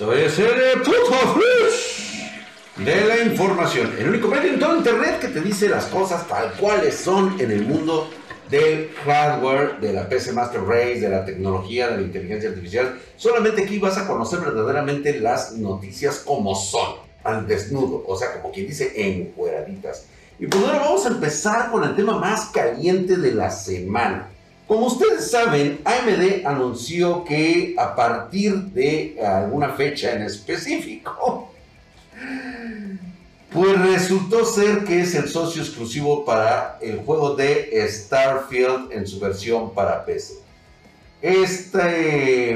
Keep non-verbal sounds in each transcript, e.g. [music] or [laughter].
Esto es el flash de la información. El único medio en todo internet que te dice las cosas tal cuales son en el mundo del hardware, de la PC Master Race, de la tecnología, de la inteligencia artificial. Solamente aquí vas a conocer verdaderamente las noticias como son, al desnudo, o sea, como quien dice, encueraditas. Y pues ahora vamos a empezar con el tema más caliente de la semana. Como ustedes saben, AMD anunció que a partir de alguna fecha en específico, pues resultó ser que es el socio exclusivo para el juego de Starfield en su versión para PC. Este,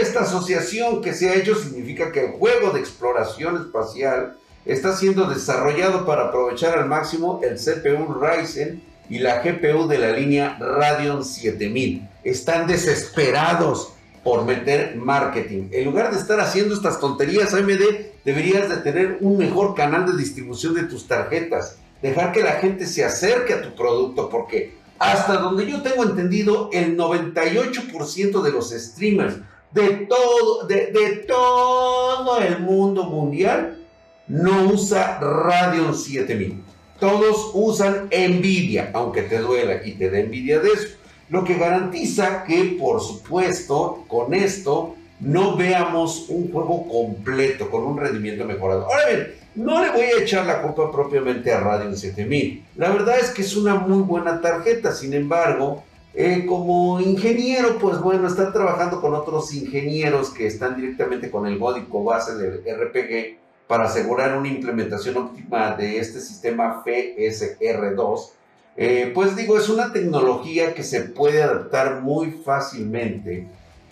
esta asociación que se ha hecho significa que el juego de exploración espacial está siendo desarrollado para aprovechar al máximo el CPU Ryzen y la GPU de la línea Radeon 7000. Están desesperados por meter marketing. En lugar de estar haciendo estas tonterías, AMD deberías de tener un mejor canal de distribución de tus tarjetas. Dejar que la gente se acerque a tu producto porque hasta donde yo tengo entendido, el 98% de los streamers de todo, de, todo el mundo mundial no usa Radeon 7000. Todos usan envidia, aunque te duela y te dé envidia de eso. Lo que garantiza que, por supuesto, con esto no veamos un juego completo con un rendimiento mejorado. Ahora bien, no le voy a echar la culpa propiamente a Radeon 7000. La verdad es que es una muy buena tarjeta, sin embargo, eh, como ingeniero, pues bueno, está trabajando con otros ingenieros que están directamente con el código base del RPG para asegurar una implementación óptima de este sistema FSR2, eh, pues digo, es una tecnología que se puede adaptar muy fácilmente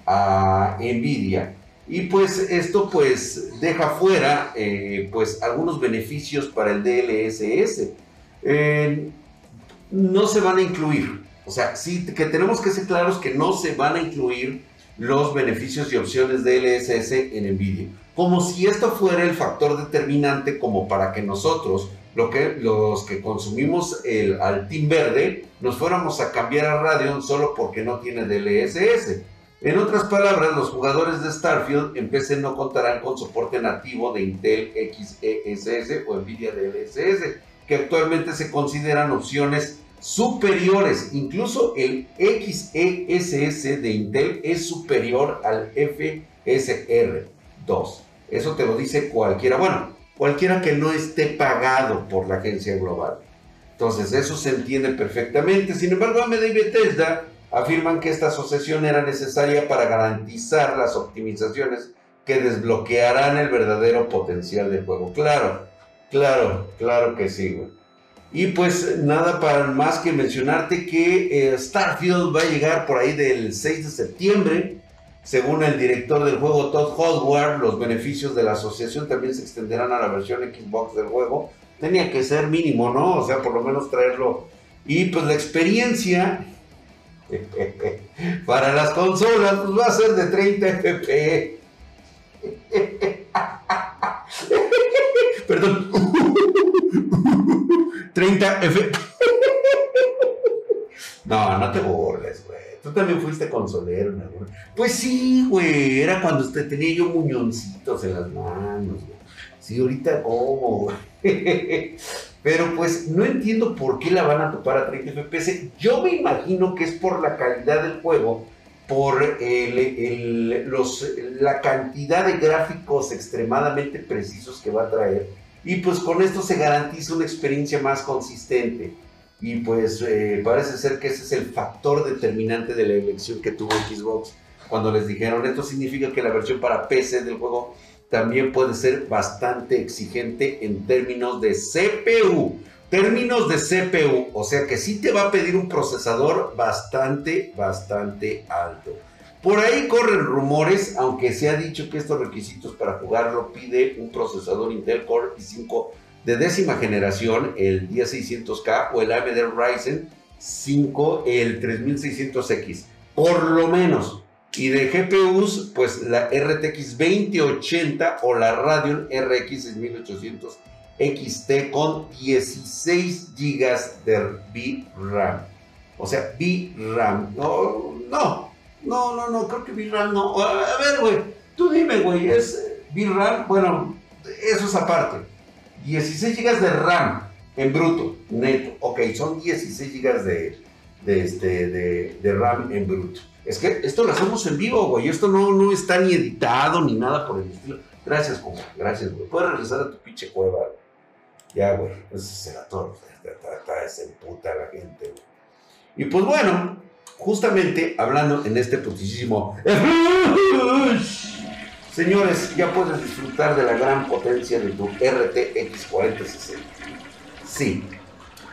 a NVIDIA. Y pues esto pues deja fuera eh, pues algunos beneficios para el DLSS. Eh, no se van a incluir, o sea, sí que tenemos que ser claros que no se van a incluir los beneficios y opciones DLSS en NVIDIA como si esto fuera el factor determinante como para que nosotros, lo que, los que consumimos el Altim Verde, nos fuéramos a cambiar a Radeon solo porque no tiene DLSS. En otras palabras, los jugadores de Starfield en PC no contarán con soporte nativo de Intel XESS o Nvidia DLSS, que actualmente se consideran opciones superiores. Incluso el XESS de Intel es superior al FSR 2. Eso te lo dice cualquiera. Bueno, cualquiera que no esté pagado por la agencia global. Entonces, eso se entiende perfectamente. Sin embargo, AMD y Bethesda afirman que esta asociación era necesaria para garantizar las optimizaciones que desbloquearán el verdadero potencial del juego. Claro, claro, claro que sí, Y pues nada para más que mencionarte que eh, Starfield va a llegar por ahí del 6 de septiembre según el director del juego Todd Howard, los beneficios de la asociación también se extenderán a la versión Xbox del juego. Tenía que ser mínimo, ¿no? O sea, por lo menos traerlo. Y pues la experiencia [laughs] para las consolas pues va a ser de 30 FPS. [laughs] Perdón. [laughs] 30 FPS. No, no te burles, güey. Tú también fuiste consolero, ¿no? Pues sí, güey. Era cuando usted tenía yo muñoncitos en las manos, güey. Sí, ahorita cómo, güey. [laughs] Pero pues no entiendo por qué la van a topar a 30 FPS. Yo me imagino que es por la calidad del juego, por la cantidad de gráficos extremadamente precisos que va a traer. Y pues con esto se garantiza una experiencia más consistente. Y pues eh, parece ser que ese es el factor determinante de la elección que tuvo Xbox cuando les dijeron esto significa que la versión para PC del juego también puede ser bastante exigente en términos de CPU. Términos de CPU, o sea que sí te va a pedir un procesador bastante, bastante alto. Por ahí corren rumores, aunque se ha dicho que estos requisitos para jugarlo pide un procesador Intel Core i5 de décima generación, el 10600K o el AMD Ryzen 5, el 3600X, por lo menos. Y de GPUs, pues la RTX 2080 o la Radeon RX 6800 XT con 16 GB de VRAM. O sea, VRAM. No, no, no, no, no, creo que VRAM no. A ver, güey. Tú dime, güey, es VRAM, bueno, eso es aparte. 16 GB de RAM en bruto, neto. Ok, son 16 GB de, este, de, RAM en bruto. Es que esto lo hacemos en vivo, güey. Esto no, no está ni editado ni nada por el estilo. Gracias, compa. Gracias, güey. Puedes regresar a tu pinche cueva. Ya, güey. Eso será todo. Se puta la gente, güey. Y pues bueno, justamente hablando en este putísimo. [laughs] Señores, ya puedes disfrutar de la gran potencia de tu RTX 4060. Sí,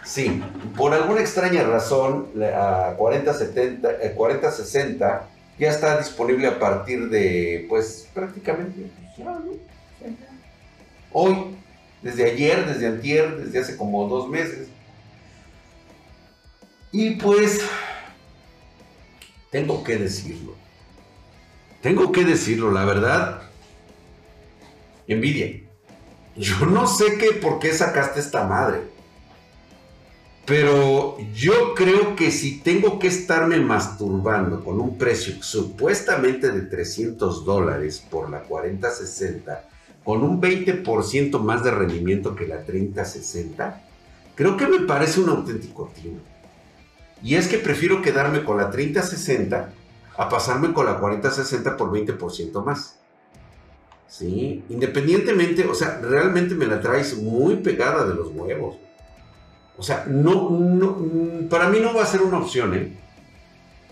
sí. Por alguna extraña razón, la 4070, 4060 eh, ya está disponible a partir de, pues, prácticamente Hoy, desde ayer, desde antier, desde hace como dos meses. Y pues, tengo que decirlo. Tengo que decirlo, la verdad. Envidia. Yo no sé qué, por qué sacaste esta madre. Pero yo creo que si tengo que estarme masturbando con un precio supuestamente de 300 dólares por la 4060, con un 20% más de rendimiento que la 3060, creo que me parece un auténtico timo. Y es que prefiero quedarme con la 3060 a pasarme con la 4060 por 20% más. ¿Sí? Independientemente, o sea, realmente me la traes muy pegada de los huevos. O sea, no, no, para mí no va a ser una opción, ¿eh?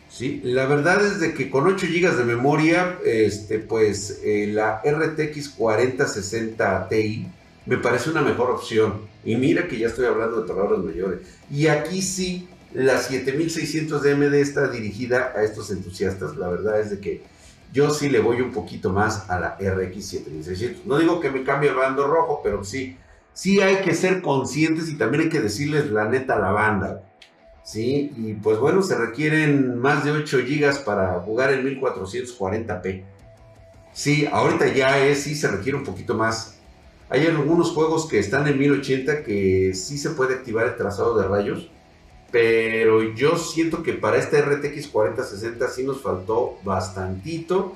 ¿Sí? La verdad es de que con 8 GB de memoria, este, pues eh, la RTX 4060 Ti me parece una mejor opción. Y mira que ya estoy hablando de palabras mayores. Y aquí sí, la 7600 de AMD está dirigida a estos entusiastas. La verdad es de que yo sí le voy un poquito más a la RX 7600. No digo que me cambie el bando rojo, pero sí, sí hay que ser conscientes y también hay que decirles la neta a la banda. Sí, y pues bueno, se requieren más de 8 GB para jugar en 1440p. Sí, ahorita ya es, sí se requiere un poquito más. Hay algunos juegos que están en 1080 que sí se puede activar el trazado de rayos pero yo siento que para esta RTX 4060 sí nos faltó bastantito,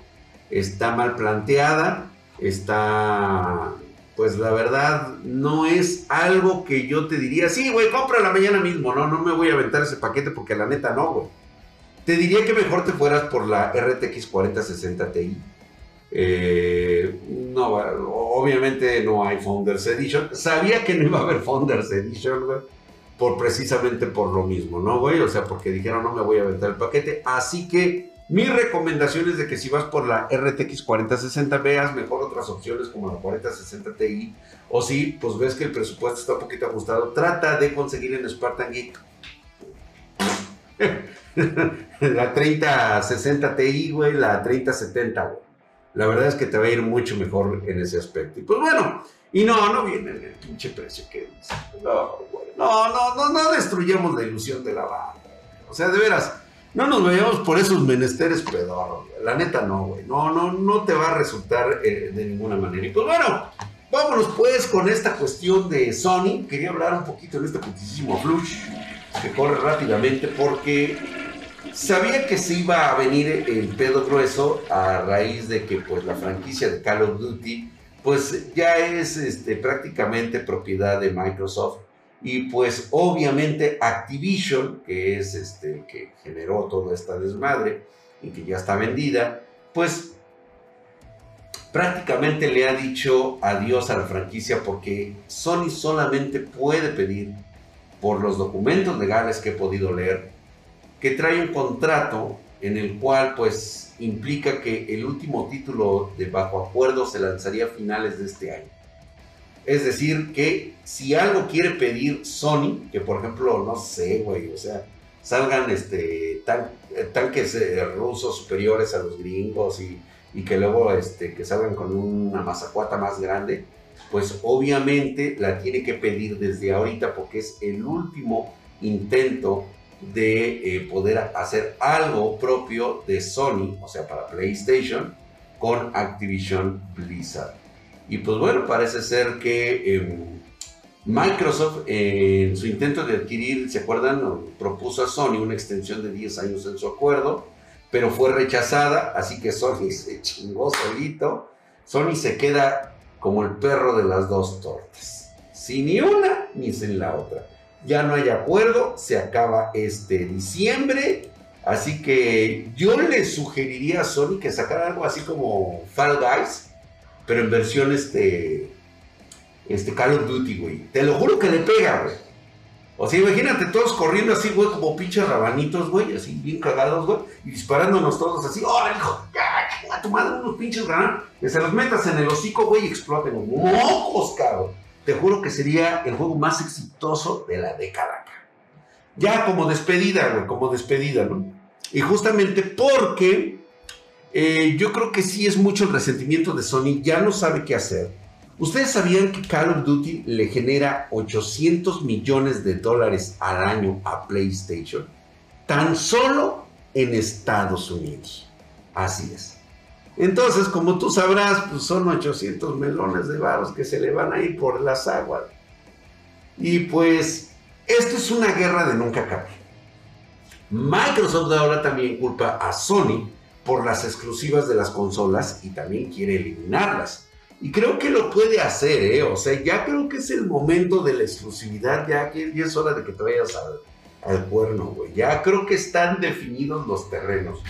está mal planteada, está, pues la verdad, no es algo que yo te diría, sí, güey, cómprala mañana mismo, no, no me voy a aventar ese paquete porque la neta no, güey. Te diría que mejor te fueras por la RTX 4060 Ti. Eh, no, obviamente no hay Founders Edition. Sabía que no iba a haber Founders Edition, güey precisamente por lo mismo, ¿no, güey? O sea, porque dijeron no me voy a aventar el paquete. Así que mi recomendación es de que si vas por la RTX 4060 veas mejor otras opciones como la 4060 Ti. O si pues ves que el presupuesto está un poquito ajustado, trata de conseguir en Spartan Geek [laughs] la 3060 Ti, güey, la 3070, güey. La verdad es que te va a ir mucho mejor en ese aspecto. Y pues bueno, y no, no viene en el pinche precio que No, no, no, no, no destruyamos la ilusión de la banda. O sea, de veras, no nos vayamos por esos menesteres pedorros. La neta no, güey. No, no, no te va a resultar eh, de ninguna manera. Y pues bueno, vámonos pues con esta cuestión de Sony. Quería hablar un poquito en este putísimo flush que corre rápidamente porque sabía que se iba a venir el pedo grueso a raíz de que pues la franquicia de Call of Duty pues ya es este, prácticamente propiedad de Microsoft y pues obviamente Activision, que es este, que generó toda esta desmadre y que ya está vendida, pues prácticamente le ha dicho adiós a la franquicia porque Sony solamente puede pedir por los documentos legales que he podido leer que trae un contrato en el cual pues implica que el último título de bajo acuerdo se lanzaría a finales de este año. Es decir, que si algo quiere pedir Sony, que por ejemplo, no sé, güey, o sea, salgan este, tanques eh, rusos superiores a los gringos y, y, que luego este, que salgan con una mazacuata más grande, pues obviamente la tiene que pedir desde ahorita porque es el último intento de eh, poder hacer algo propio de Sony, o sea, para PlayStation, con Activision Blizzard. Y pues bueno, parece ser que em, Microsoft en su intento de adquirir, ¿se acuerdan? Propuso a Sony una extensión de 10 años en su acuerdo, pero fue rechazada, así que Sony [laughs] se chingó solito. Sony se queda como el perro de las dos tortas, sin ni una ni sin la otra. Ya no hay acuerdo, se acaba este diciembre, así que yo le sugeriría a Sony que sacara algo así como Fall Guys, pero en versión este, este Call of Duty, güey. Te lo juro que le pega, güey. O sea, imagínate todos corriendo así, güey, como pinches rabanitos, güey, así bien cagados, güey, y disparándonos todos así, ¡órale, hijo! ¡Ya, tu madre, unos pinches granadas! Que se los metas en el hocico, güey, y exploten. ¡Mocos, cabrón! Te juro que sería el juego más exitoso de la década. Ya como despedida, güey, como despedida, ¿no? Y justamente porque eh, yo creo que sí es mucho el resentimiento de Sony, ya no sabe qué hacer ¿Ustedes sabían que Call of Duty le genera 800 millones de dólares al año a PlayStation? Tan solo en Estados Unidos. Así es. Entonces, como tú sabrás, pues son 800 melones de varos que se le van a ir por las aguas. Y pues, esto es una guerra de nunca acabar. Microsoft ahora también culpa a Sony por las exclusivas de las consolas y también quiere eliminarlas. Y creo que lo puede hacer, ¿eh? O sea, ya creo que es el momento de la exclusividad, ya, que es hora de que te vayas al, al cuerno, güey. Ya creo que están definidos los terrenos.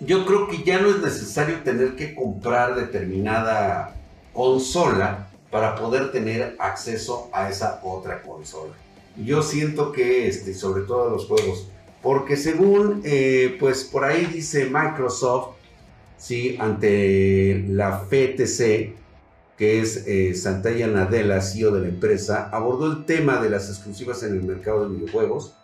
Yo creo que ya no es necesario tener que comprar determinada consola para poder tener acceso a esa otra consola. Yo siento que, este, sobre todo los juegos, porque según, eh, pues por ahí dice Microsoft, ¿sí? ante la FTC, que es eh, Santalla Nadella, CEO de la empresa, abordó el tema de las exclusivas en el mercado de videojuegos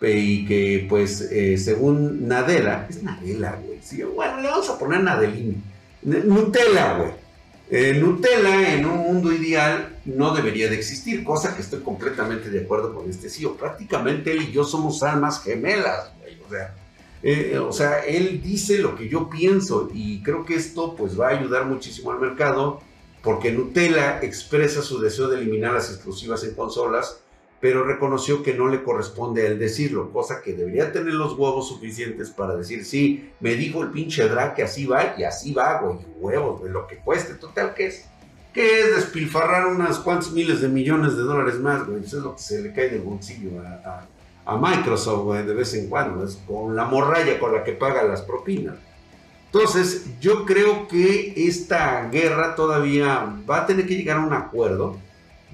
y que pues eh, según Nadella, es Nadella, güey, ¿sí? bueno, le vamos a poner Nadelini, Nutella, güey. Eh, Nutella en un mundo ideal no debería de existir, cosa que estoy completamente de acuerdo con este CEO. Prácticamente él y yo somos almas gemelas, güey. O sea, eh, o sea, él dice lo que yo pienso y creo que esto pues va a ayudar muchísimo al mercado porque Nutella expresa su deseo de eliminar las exclusivas en consolas, pero reconoció que no le corresponde a él decirlo, cosa que debería tener los huevos suficientes para decir, sí, me dijo el pinche drag que así va y así va, güey, huevos, de lo que cueste, total, ¿qué es? ¿Qué es despilfarrar unas cuantas miles de millones de dólares más, güey? Eso es lo que se le cae del bolsillo a a Microsoft de vez en cuando, es con la morralla con la que paga las propinas. Entonces, yo creo que esta guerra todavía va a tener que llegar a un acuerdo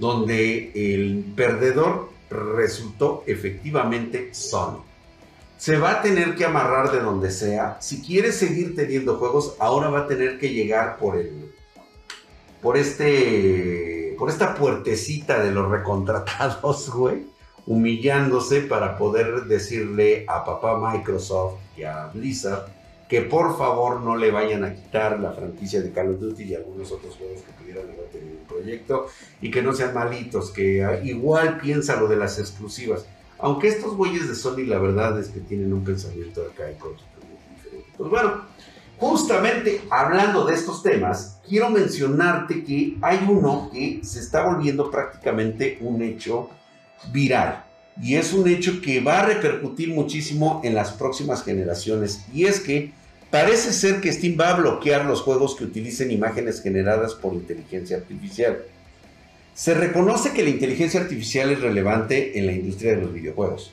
donde el perdedor resultó efectivamente Sony. Se va a tener que amarrar de donde sea. Si quiere seguir teniendo juegos, ahora va a tener que llegar por el por este por esta puertecita de los recontratados, [laughs] güey humillándose para poder decirle a papá Microsoft y a Blizzard que por favor no le vayan a quitar la franquicia de Call of Duty y algunos otros juegos que pudieran haber tenido un proyecto y que no sean malitos, que igual piensa lo de las exclusivas. Aunque estos güeyes de Sony la verdad es que tienen un pensamiento y diferente. Pues bueno, justamente hablando de estos temas, quiero mencionarte que hay uno que se está volviendo prácticamente un hecho viral. Y es un hecho que va a repercutir muchísimo en las próximas generaciones. Y es que parece ser que Steam va a bloquear los juegos que utilicen imágenes generadas por inteligencia artificial. Se reconoce que la inteligencia artificial es relevante en la industria de los videojuegos.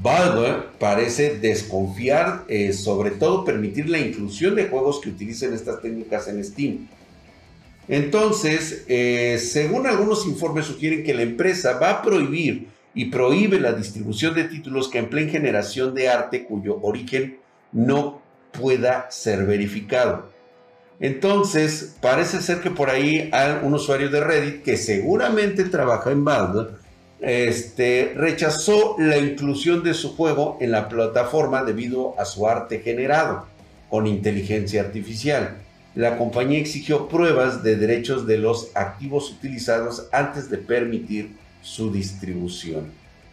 Valve parece desconfiar eh, sobre todo permitir la inclusión de juegos que utilicen estas técnicas en Steam. Entonces, eh, según algunos informes sugieren que la empresa va a prohibir y prohíbe la distribución de títulos que empleen generación de arte cuyo origen no pueda ser verificado. Entonces, parece ser que por ahí hay un usuario de Reddit que seguramente trabaja en Valve, este, rechazó la inclusión de su juego en la plataforma debido a su arte generado con inteligencia artificial la compañía exigió pruebas de derechos de los activos utilizados antes de permitir su distribución.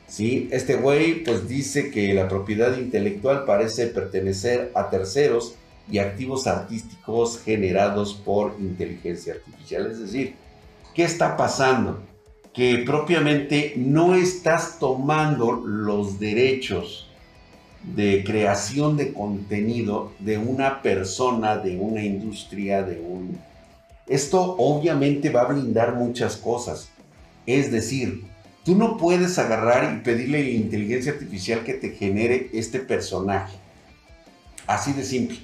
¿Sí? Este güey pues dice que la propiedad intelectual parece pertenecer a terceros y activos artísticos generados por inteligencia artificial. Es decir, ¿qué está pasando? Que propiamente no estás tomando los derechos de creación de contenido de una persona, de una industria, de un... Esto obviamente va a blindar muchas cosas. Es decir, tú no puedes agarrar y pedirle a la inteligencia artificial que te genere este personaje. Así de simple.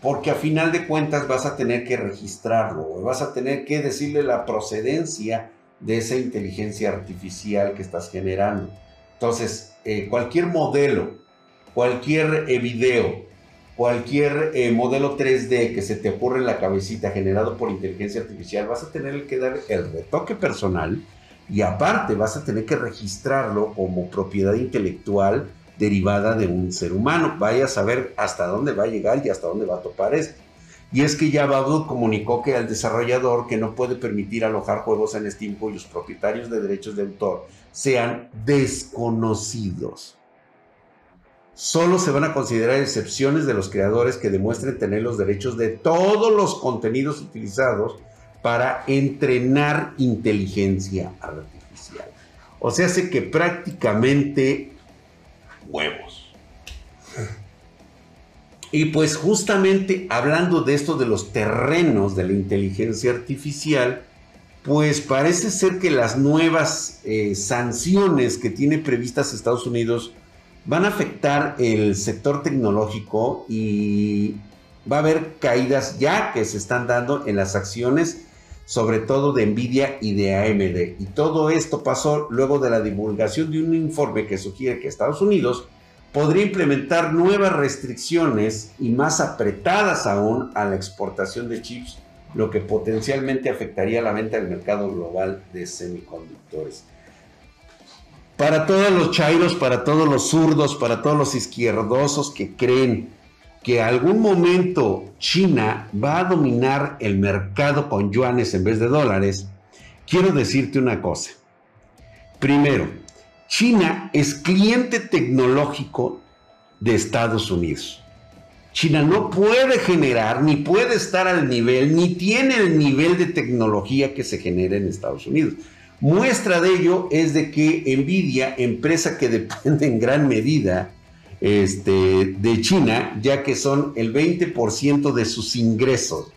Porque a final de cuentas vas a tener que registrarlo, vas a tener que decirle la procedencia de esa inteligencia artificial que estás generando. Entonces, eh, cualquier modelo, cualquier eh, video, cualquier eh, modelo 3D que se te ocurra en la cabecita generado por inteligencia artificial, vas a tener que dar el retoque personal y aparte vas a tener que registrarlo como propiedad intelectual derivada de un ser humano. Vaya a saber hasta dónde va a llegar y hasta dónde va a topar esto. Y es que ya Babu comunicó que al desarrollador que no puede permitir alojar juegos en Steam cuyos propietarios de derechos de autor sean desconocidos. Solo se van a considerar excepciones de los creadores que demuestren tener los derechos de todos los contenidos utilizados para entrenar inteligencia artificial. O sea, hace que prácticamente huevos. Y pues justamente hablando de esto de los terrenos de la inteligencia artificial, pues parece ser que las nuevas eh, sanciones que tiene previstas Estados Unidos van a afectar el sector tecnológico y va a haber caídas ya que se están dando en las acciones, sobre todo de Nvidia y de AMD. Y todo esto pasó luego de la divulgación de un informe que sugiere que Estados Unidos podría implementar nuevas restricciones y más apretadas aún a la exportación de chips, lo que potencialmente afectaría la venta del mercado global de semiconductores. Para todos los chairos, para todos los zurdos, para todos los izquierdosos que creen que algún momento China va a dominar el mercado con yuanes en vez de dólares, quiero decirte una cosa. Primero, China es cliente tecnológico de Estados Unidos. China no puede generar, ni puede estar al nivel, ni tiene el nivel de tecnología que se genera en Estados Unidos. Muestra de ello es de que Nvidia, empresa que depende en gran medida este, de China, ya que son el 20% de sus ingresos,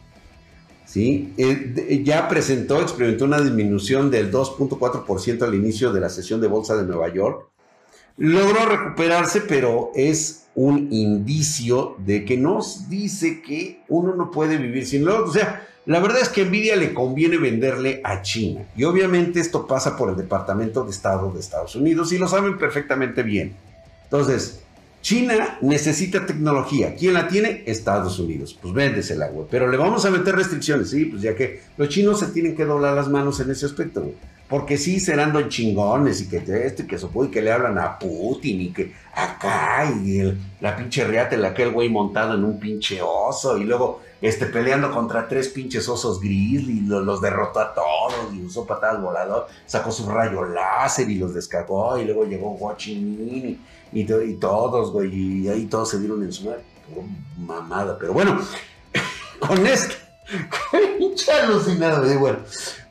¿sí? Eh, ya presentó, experimentó una disminución del 2.4% al inicio de la sesión de bolsa de Nueva York. Logró recuperarse, pero es un indicio de que nos dice que uno no puede vivir sin lo O sea, la verdad es que Nvidia le conviene venderle a China. Y obviamente esto pasa por el Departamento de Estado de Estados Unidos y lo saben perfectamente bien. Entonces, China necesita tecnología. ¿Quién la tiene? Estados Unidos. Pues véndesela, güey. Pero le vamos a meter restricciones, sí, pues ya que los chinos se tienen que doblar las manos en ese aspecto, güey. Porque sí serán don chingones y que esto y que eso, y que le hablan a Putin y que acá y la pinche reata la aquel güey montado en un pinche oso y luego este, peleando contra tres pinches osos grizzly, los, los derrotó a todos y usó patadas volador, sacó su rayo láser y los descargó y luego llegó Chi Minh y, todos, güey, y ahí todos se dieron en su madre. mamada, pero bueno, [laughs] con esto, [laughs] pinche alucinado, güey, bueno.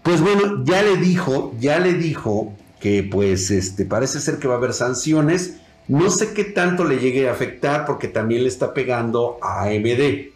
Pues bueno, ya le dijo, ya le dijo que pues este, parece ser que va a haber sanciones. No sé qué tanto le llegue a afectar porque también le está pegando a AMD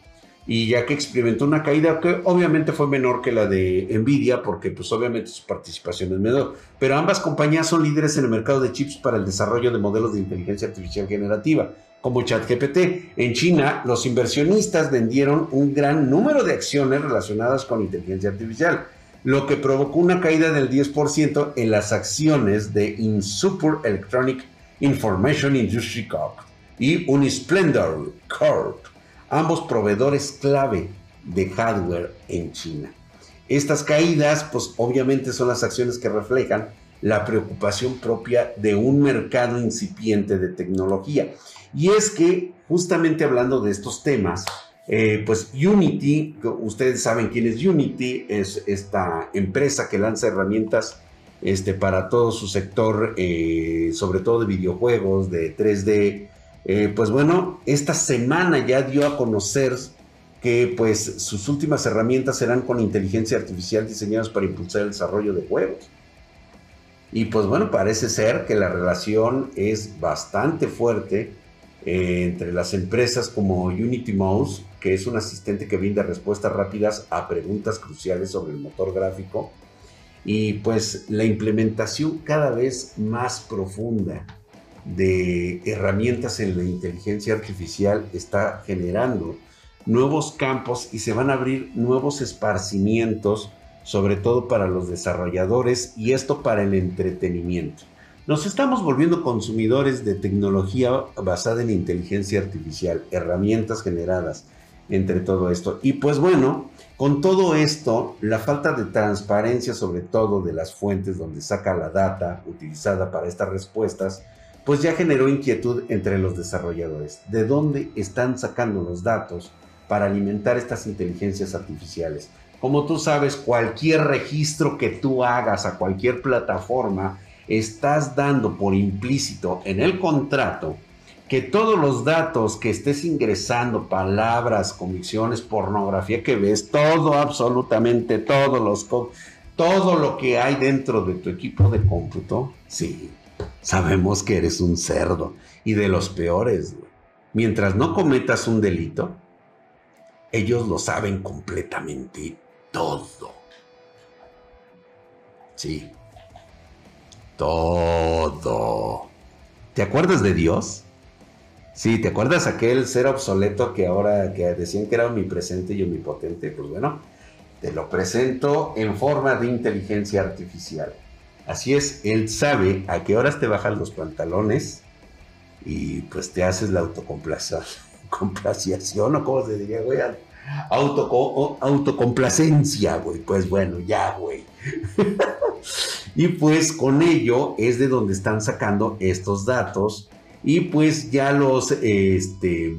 y ya que experimentó una caída que obviamente fue menor que la de Nvidia, porque pues obviamente su participación es menor, pero ambas compañías son líderes en el mercado de chips para el desarrollo de modelos de inteligencia artificial generativa, como ChatGPT. En China, los inversionistas vendieron un gran número de acciones relacionadas con inteligencia artificial, lo que provocó una caída del 10% en las acciones de Insupur Electronic Information Industry Corp y Unisplendor Corp ambos proveedores clave de hardware en China. Estas caídas, pues obviamente son las acciones que reflejan la preocupación propia de un mercado incipiente de tecnología. Y es que, justamente hablando de estos temas, eh, pues Unity, ustedes saben quién es Unity, es esta empresa que lanza herramientas este, para todo su sector, eh, sobre todo de videojuegos, de 3D, eh, pues bueno, esta semana ya dio a conocer que pues sus últimas herramientas serán con inteligencia artificial diseñadas para impulsar el desarrollo de juegos. Y pues bueno, parece ser que la relación es bastante fuerte eh, entre las empresas como Unity Mouse, que es un asistente que brinda respuestas rápidas a preguntas cruciales sobre el motor gráfico, y pues la implementación cada vez más profunda de herramientas en la inteligencia artificial está generando nuevos campos y se van a abrir nuevos esparcimientos, sobre todo para los desarrolladores y esto para el entretenimiento. Nos estamos volviendo consumidores de tecnología basada en inteligencia artificial, herramientas generadas entre todo esto. Y pues bueno, con todo esto, la falta de transparencia sobre todo de las fuentes donde saca la data utilizada para estas respuestas, pues ya generó inquietud entre los desarrolladores. ¿De dónde están sacando los datos para alimentar estas inteligencias artificiales? Como tú sabes, cualquier registro que tú hagas a cualquier plataforma estás dando por implícito en el contrato que todos los datos que estés ingresando, palabras, convicciones, pornografía que ves, todo, absolutamente todos los todo lo que hay dentro de tu equipo de cómputo, sí, sabemos que eres un cerdo y de los peores. Mientras no cometas un delito, ellos lo saben completamente todo. Sí, todo. ¿Te acuerdas de Dios? Sí, ¿te acuerdas aquel ser obsoleto que ahora que decían que era omnipresente y omnipotente? Pues bueno, te lo presento en forma de inteligencia artificial. Así es, él sabe a qué horas te bajan los pantalones y pues te haces la autocomplaciación [laughs] o cómo se diría, güey, Auto, autocomplacencia, güey. Pues bueno, ya, güey. [laughs] y pues con ello es de donde están sacando estos datos y pues ya los, este,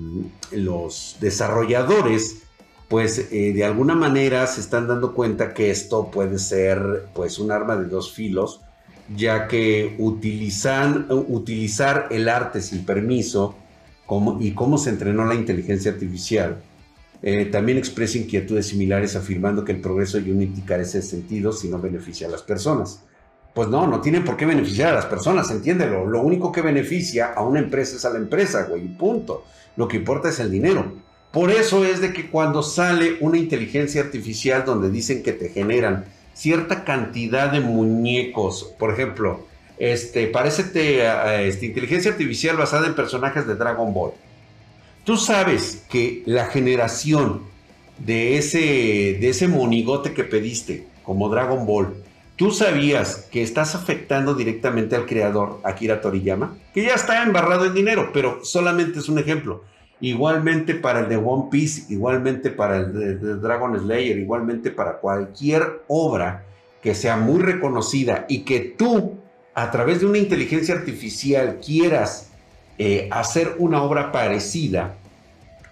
los desarrolladores pues eh, de alguna manera se están dando cuenta que esto puede ser pues un arma de dos filos ya que utilizar el arte sin permiso como, y cómo se entrenó la inteligencia artificial eh, también expresa inquietudes similares afirmando que el progreso de Unity carece de sentido si no beneficia a las personas. Pues no, no tienen por qué beneficiar a las personas, entiéndelo. Lo único que beneficia a una empresa es a la empresa, güey, punto. Lo que importa es el dinero. Por eso es de que cuando sale una inteligencia artificial donde dicen que te generan cierta cantidad de muñecos, por ejemplo, este, parece este, inteligencia artificial basada en personajes de Dragon Ball Tú sabes que la generación de ese, de ese monigote que pediste, como Dragon Ball, ¿tú sabías que estás afectando directamente al creador, Akira Toriyama? Que ya está embarrado en dinero, pero solamente es un ejemplo. Igualmente para el de One Piece, igualmente para el de, Dragon Slayer, igualmente para cualquier obra que sea muy reconocida y que tú, a través de una inteligencia artificial, quieras eh, hacer una obra parecida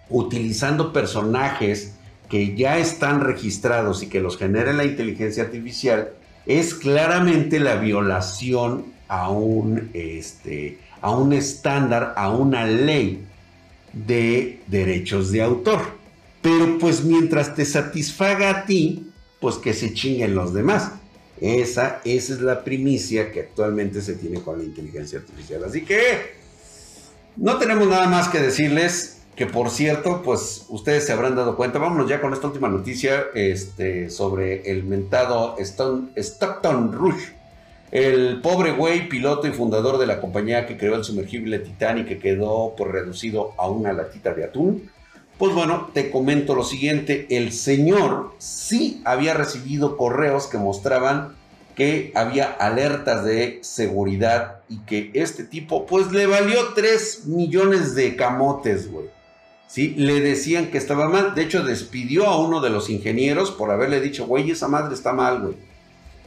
utilizando personajes que ya están registrados y que los genere la inteligencia artificial es claramente la violación a un, este, a un estándar, a una ley de derechos de autor. Pero pues mientras te satisfaga a ti, pues que se chinguen los demás. Esa, esa es la primicia que actualmente se tiene con la inteligencia artificial. Así que no tenemos nada más que decirles. Que por cierto, pues ustedes se habrán dado cuenta. Vámonos ya con esta última noticia este, sobre el mentado Stockton Rush. El pobre güey, piloto y fundador de la compañía que creó el sumergible Titanic, que quedó por pues, reducido a una latita de atún. Pues bueno, te comento lo siguiente. El señor sí había recibido correos que mostraban que había alertas de seguridad y que este tipo pues le valió 3 millones de camotes, güey. ¿Sí? Le decían que estaba mal. De hecho, despidió a uno de los ingenieros por haberle dicho, güey, esa madre está mal, güey.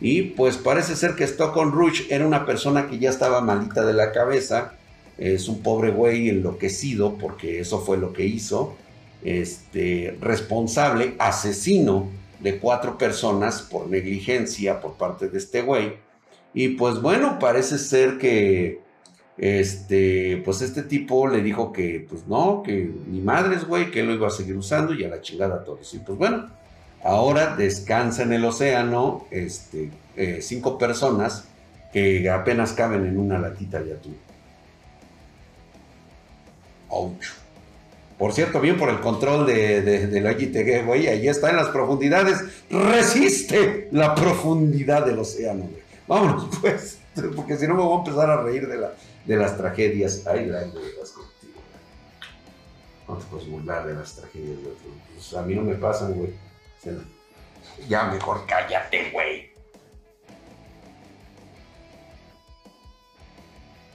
Y pues parece ser que Stockton Rush era una persona que ya estaba malita de la cabeza. Es un pobre güey enloquecido porque eso fue lo que hizo. Este, responsable, asesino de cuatro personas por negligencia por parte de este güey. Y pues bueno, parece ser que este, pues este tipo le dijo que pues no, que ni madres, güey, que él lo iba a seguir usando y a la chingada a todos. Y pues bueno, ahora descansa en el océano este, eh, cinco personas que apenas caben en una latita de atún. Ouch. Por cierto, bien por el control de, de, de la YTG, güey. Ahí está en las profundidades. Resiste la profundidad del océano, güey. Vámonos, [laughs] pues. Porque si no me voy a empezar a reír de, la, de las tragedias. Ay, la de las contigo. No te puedes burlar de las tragedias de otros. Pues a mí no me pasan, güey. Ya mejor cállate, güey.